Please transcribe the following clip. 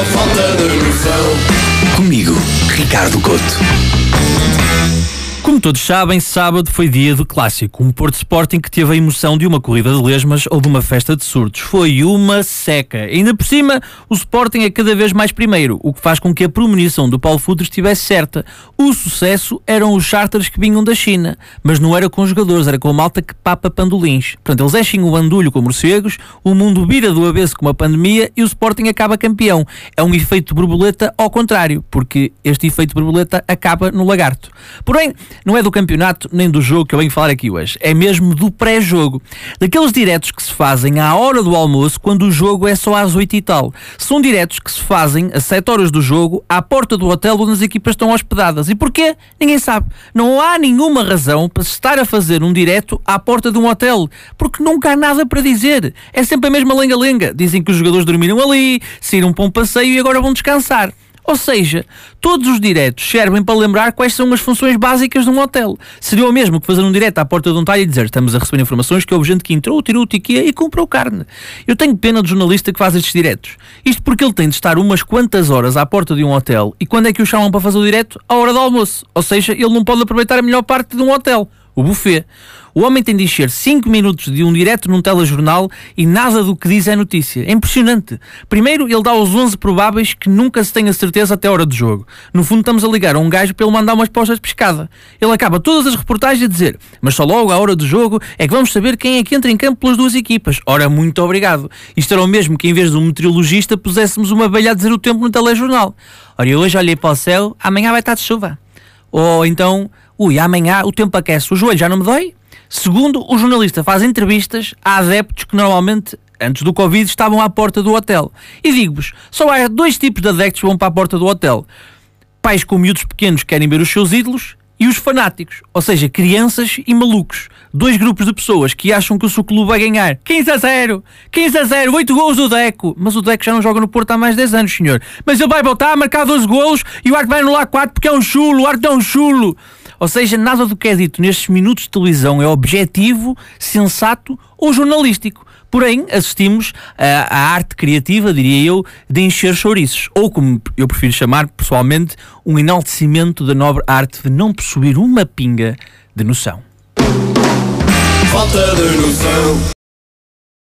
uma falta de noção. Comigo, Ricardo Couto. Como todos sabem, sábado foi dia do clássico, um Porto Sporting que teve a emoção de uma corrida de lesmas ou de uma festa de surdos. Foi uma seca. Ainda por cima, o Sporting é cada vez mais primeiro, o que faz com que a premonição do Paulo Futre estivesse certa. O sucesso eram os charters que vinham da China, mas não era com os jogadores, era com a malta que papa pandolins. Portanto, eles enchem o bandulho com morcegos, o mundo vira do avesso com uma pandemia e o Sporting acaba campeão. É um efeito borboleta ao contrário, porque este efeito borboleta acaba no lagarto. Porém, não é do campeonato nem do jogo que eu venho falar aqui hoje, é mesmo do pré-jogo. Daqueles diretos que se fazem à hora do almoço, quando o jogo é só às 8 e tal. São diretos que se fazem a 7 horas do jogo, à porta do hotel onde as equipas estão hospedadas. E porquê? Ninguém sabe. Não há nenhuma razão para se estar a fazer um direto à porta de um hotel, porque nunca há nada para dizer. É sempre a mesma lenga-lenga. Dizem que os jogadores dormiram ali, saíram para um passeio e agora vão descansar. Ou seja, todos os diretos servem para lembrar quais são as funções básicas de um hotel. Seria o mesmo que fazer um direto à porta de um talho e dizer estamos a receber informações que houve gente que entrou, tirou o tiquê e comprou carne. Eu tenho pena do jornalista que faz estes diretos. Isto porque ele tem de estar umas quantas horas à porta de um hotel e quando é que o chamam para fazer o direto? À hora do almoço. Ou seja, ele não pode aproveitar a melhor parte de um hotel o buffet. O homem tem de encher 5 minutos de um direto num telejornal e nada do que diz é notícia. É impressionante. Primeiro, ele dá os 11 prováveis que nunca se tenha certeza até a hora do jogo. No fundo, estamos a ligar a um gajo para ele mandar umas postas de pescada. Ele acaba todas as reportagens a dizer mas só logo à hora do jogo é que vamos saber quem é que entra em campo pelas duas equipas. Ora, muito obrigado. Isto era o mesmo que em vez de um meteorologista puséssemos uma abelha a dizer o tempo no telejornal. Ora, eu hoje olhei para o céu, amanhã vai estar de chuva. Ou então, ui, amanhã o tempo aquece, o joelho já não me dói? Segundo, o jornalista faz entrevistas a adeptos que normalmente, antes do Covid, estavam à porta do hotel. E digo-vos, só há dois tipos de adeptos que vão para a porta do hotel. Pais com miúdos pequenos que querem ver os seus ídolos e os fanáticos, ou seja, crianças e malucos. Dois grupos de pessoas que acham que o seu clube vai ganhar 15 a 0, 15 a 0, 8 gols do Deco. Mas o Deco já não joga no Porto há mais de 10 anos, senhor. Mas ele vai voltar a marcar 12 gols e o Arte vai anular 4 porque é um chulo, o Arte é um chulo. Ou seja, nada do que é dito nestes minutos de televisão é objetivo, sensato ou jornalístico. Porém, assistimos à arte criativa, diria eu, de encher chouriços. Ou, como eu prefiro chamar pessoalmente, um enaltecimento da nobre arte de não possuir uma pinga de noção. Falta de noção.